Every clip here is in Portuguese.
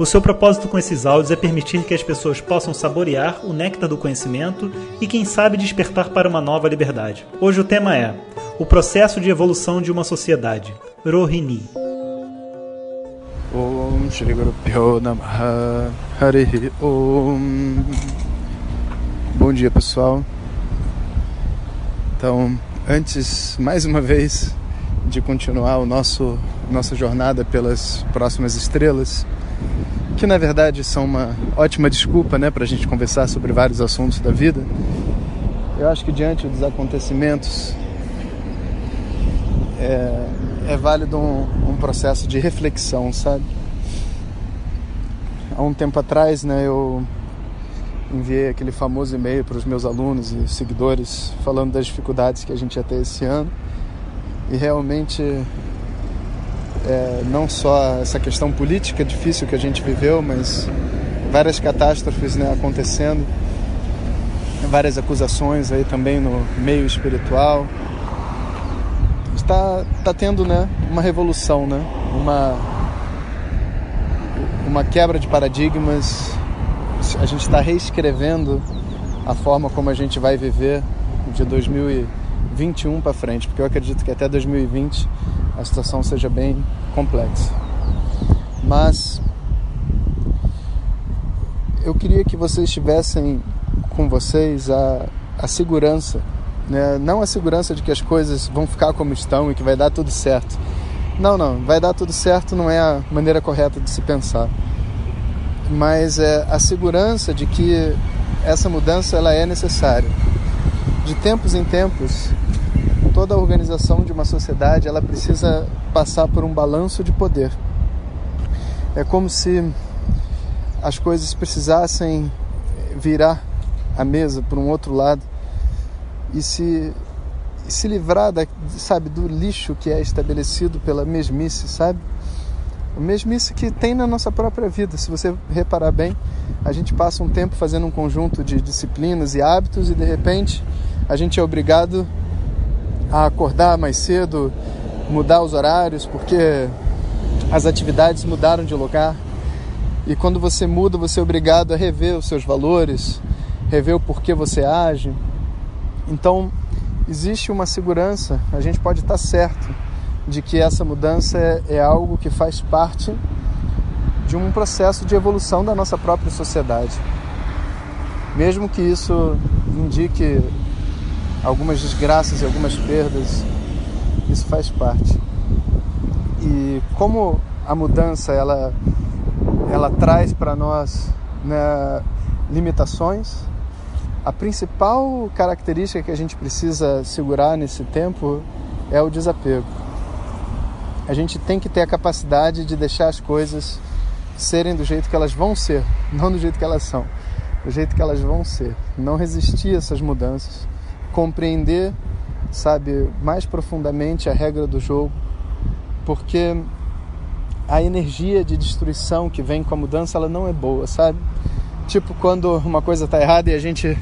O seu propósito com esses áudios é permitir que as pessoas possam saborear o néctar do conhecimento e, quem sabe, despertar para uma nova liberdade. Hoje o tema é o processo de evolução de uma sociedade. Rohini. Bom dia pessoal Então, antes, mais uma vez de continuar o nosso nossa jornada pelas próximas estrelas que na verdade são uma ótima desculpa né, para a gente conversar sobre vários assuntos da vida. Eu acho que diante dos acontecimentos é, é válido um, um, processo de reflexão, sabe? Há um tempo atrás, né, eu enviei aquele famoso e-mail para os meus alunos e seguidores falando das dificuldades que a gente ia ter esse ano e realmente é, não só essa questão política difícil que a gente viveu, mas várias catástrofes né, acontecendo, várias acusações aí também no meio espiritual. Está, está tendo né, uma revolução, né, uma, uma quebra de paradigmas. A gente está reescrevendo a forma como a gente vai viver de 2021 para frente, porque eu acredito que até 2020 a situação seja bem complexa. Mas eu queria que vocês tivessem com vocês a, a segurança, né? não a segurança de que as coisas vão ficar como estão e que vai dar tudo certo. Não, não, vai dar tudo certo não é a maneira correta de se pensar. Mas é a segurança de que essa mudança ela é necessária. De tempos em tempos, toda a organização de uma sociedade ela precisa passar por um balanço de poder. É como se as coisas precisassem virar a mesa para um outro lado e se e se livrar da, sabe, do lixo que é estabelecido pela mesmice, sabe? O mesmice que tem na nossa própria vida. Se você reparar bem, a gente passa um tempo fazendo um conjunto de disciplinas e hábitos e de repente a gente é obrigado a acordar mais cedo, mudar os horários, porque as atividades mudaram de lugar. E quando você muda, você é obrigado a rever os seus valores, rever o porquê você age. Então, existe uma segurança, a gente pode estar certo de que essa mudança é, é algo que faz parte de um processo de evolução da nossa própria sociedade. Mesmo que isso indique algumas desgraças e algumas perdas, isso faz parte. E como a mudança ela ela traz para nós né, limitações, a principal característica que a gente precisa segurar nesse tempo é o desapego. A gente tem que ter a capacidade de deixar as coisas serem do jeito que elas vão ser, não do jeito que elas são, do jeito que elas vão ser. Não resistir a essas mudanças compreender, sabe, mais profundamente a regra do jogo, porque a energia de destruição que vem com a mudança, ela não é boa, sabe? Tipo quando uma coisa está errada e a gente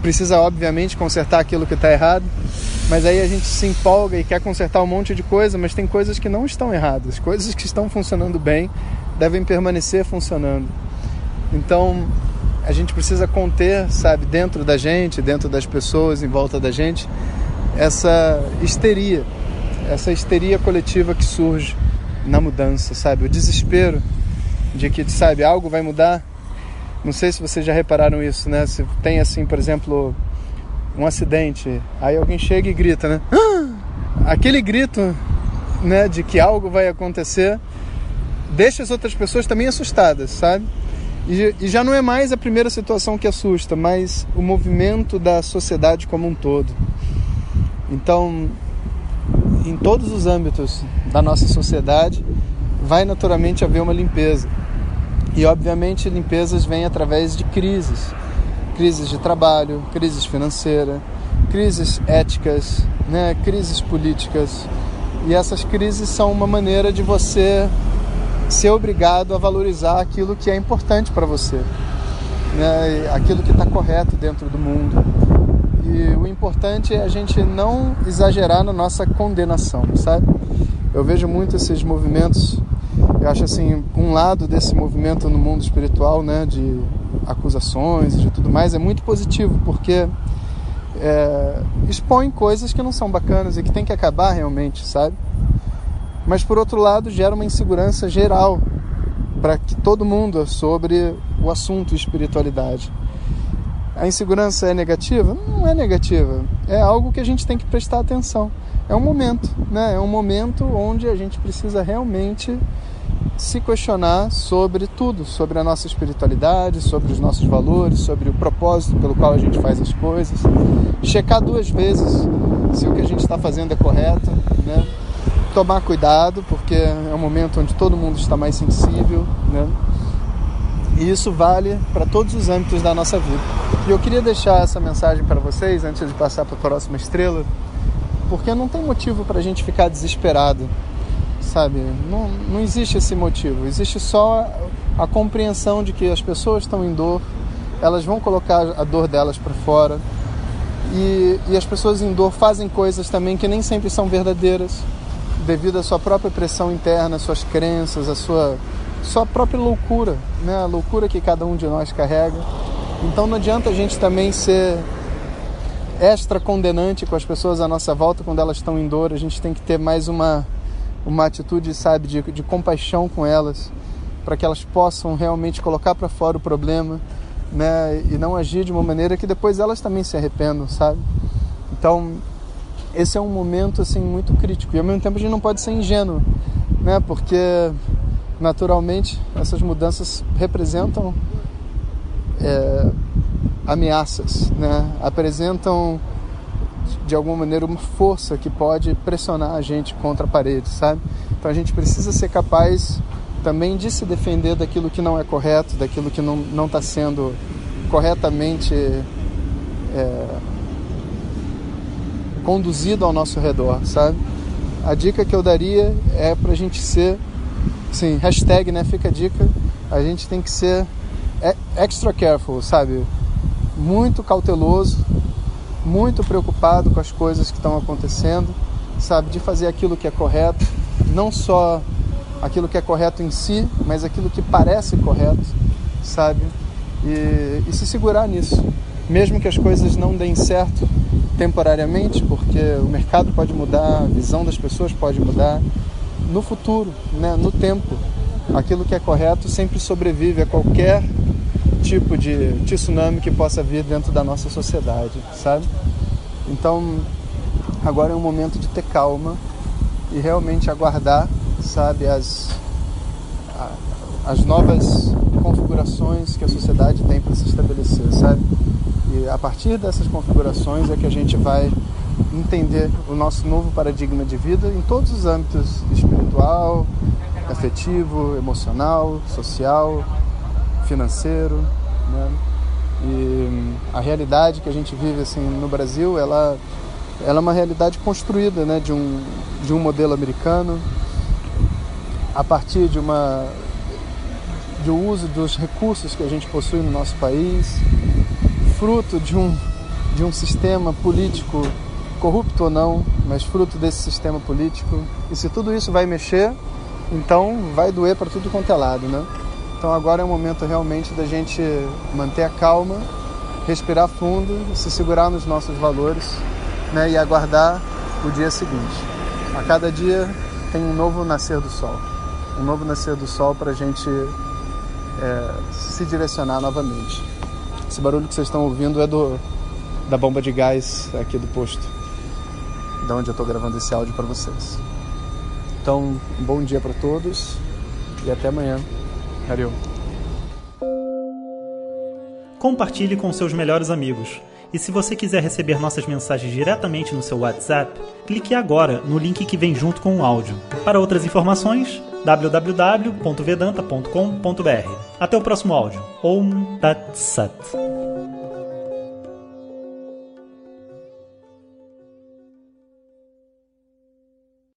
precisa obviamente consertar aquilo que está errado, mas aí a gente se empolga e quer consertar um monte de coisa, mas tem coisas que não estão erradas, coisas que estão funcionando bem devem permanecer funcionando. Então, a gente precisa conter, sabe, dentro da gente, dentro das pessoas em volta da gente, essa histeria, essa histeria coletiva que surge na mudança, sabe? O desespero de que, sabe, algo vai mudar. Não sei se vocês já repararam isso, né? Se tem assim, por exemplo, um acidente, aí alguém chega e grita, né? Aquele grito, né, de que algo vai acontecer, deixa as outras pessoas também assustadas, sabe? E, e já não é mais a primeira situação que assusta, mas o movimento da sociedade como um todo. Então, em todos os âmbitos da nossa sociedade, vai naturalmente haver uma limpeza. E obviamente limpezas vêm através de crises. crises de trabalho, crises financeiras, crises éticas, né, crises políticas. E essas crises são uma maneira de você ser obrigado a valorizar aquilo que é importante para você, né, aquilo que está correto dentro do mundo. E o importante é a gente não exagerar na nossa condenação, sabe? Eu vejo muito esses movimentos, eu acho assim, um lado desse movimento no mundo espiritual, né, de acusações e de tudo mais, é muito positivo, porque é, expõe coisas que não são bacanas e que tem que acabar realmente, sabe? Mas por outro lado, gera uma insegurança geral para que todo mundo sobre o assunto espiritualidade. A insegurança é negativa? Não é negativa. É algo que a gente tem que prestar atenção. É um momento, né? É um momento onde a gente precisa realmente se questionar sobre tudo, sobre a nossa espiritualidade, sobre os nossos valores, sobre o propósito pelo qual a gente faz as coisas. Checar duas vezes se o que a gente está fazendo é correto, né? Tomar cuidado, porque é um momento onde todo mundo está mais sensível, né? E isso vale para todos os âmbitos da nossa vida. E eu queria deixar essa mensagem para vocês antes de passar para a próxima estrela, porque não tem motivo para a gente ficar desesperado sabe? Não, não existe esse motivo. Existe só a compreensão de que as pessoas estão em dor, elas vão colocar a dor delas para fora. E, e as pessoas em dor fazem coisas também que nem sempre são verdadeiras, devido à sua própria pressão interna, às suas crenças, à sua, sua própria loucura, né? a loucura que cada um de nós carrega. Então não adianta a gente também ser extra condenante com as pessoas à nossa volta quando elas estão em dor, a gente tem que ter mais uma uma atitude, sabe, de, de compaixão com elas, para que elas possam realmente colocar para fora o problema, né, e não agir de uma maneira que depois elas também se arrependam, sabe? Então, esse é um momento assim muito crítico e ao mesmo tempo a gente não pode ser ingênuo, né? Porque naturalmente essas mudanças representam é, ameaças, né? Apresentam de alguma maneira uma força que pode pressionar a gente contra a parede, sabe? Então a gente precisa ser capaz também de se defender daquilo que não é correto, daquilo que não está sendo corretamente é, conduzido ao nosso redor, sabe? A dica que eu daria é para a gente ser, sim, hashtag, né? Fica a dica, a gente tem que ser extra careful, sabe? Muito cauteloso muito preocupado com as coisas que estão acontecendo, sabe, de fazer aquilo que é correto, não só aquilo que é correto em si, mas aquilo que parece correto, sabe, e, e se segurar nisso, mesmo que as coisas não deem certo temporariamente, porque o mercado pode mudar, a visão das pessoas pode mudar, no futuro, né, no tempo, aquilo que é correto sempre sobrevive a qualquer tipo de tsunami que possa vir dentro da nossa sociedade, sabe? Então, agora é um momento de ter calma e realmente aguardar, sabe, as, as novas configurações que a sociedade tem para se estabelecer, sabe? E a partir dessas configurações é que a gente vai entender o nosso novo paradigma de vida em todos os âmbitos espiritual, afetivo, emocional, social, financeiro, né? E a realidade que a gente vive assim no Brasil, ela, ela é uma realidade construída, né, de um de um modelo americano a partir de uma um uso dos recursos que a gente possui no nosso país, fruto de um de um sistema político corrupto ou não, mas fruto desse sistema político. E se tudo isso vai mexer, então vai doer para tudo quanto é lado, né? Então agora é o momento realmente da gente manter a calma, respirar fundo, se segurar nos nossos valores né, e aguardar o dia seguinte. A cada dia tem um novo nascer do sol, um novo nascer do sol para a gente é, se direcionar novamente. Esse barulho que vocês estão ouvindo é do, da bomba de gás aqui do posto, da onde eu estou gravando esse áudio para vocês. Então, um bom dia para todos e até amanhã. Valeu. Compartilhe com seus melhores amigos. E se você quiser receber nossas mensagens diretamente no seu WhatsApp, clique agora no link que vem junto com o áudio. Para outras informações, www.vedanta.com.br. Até o próximo áudio. Om Tat Sat.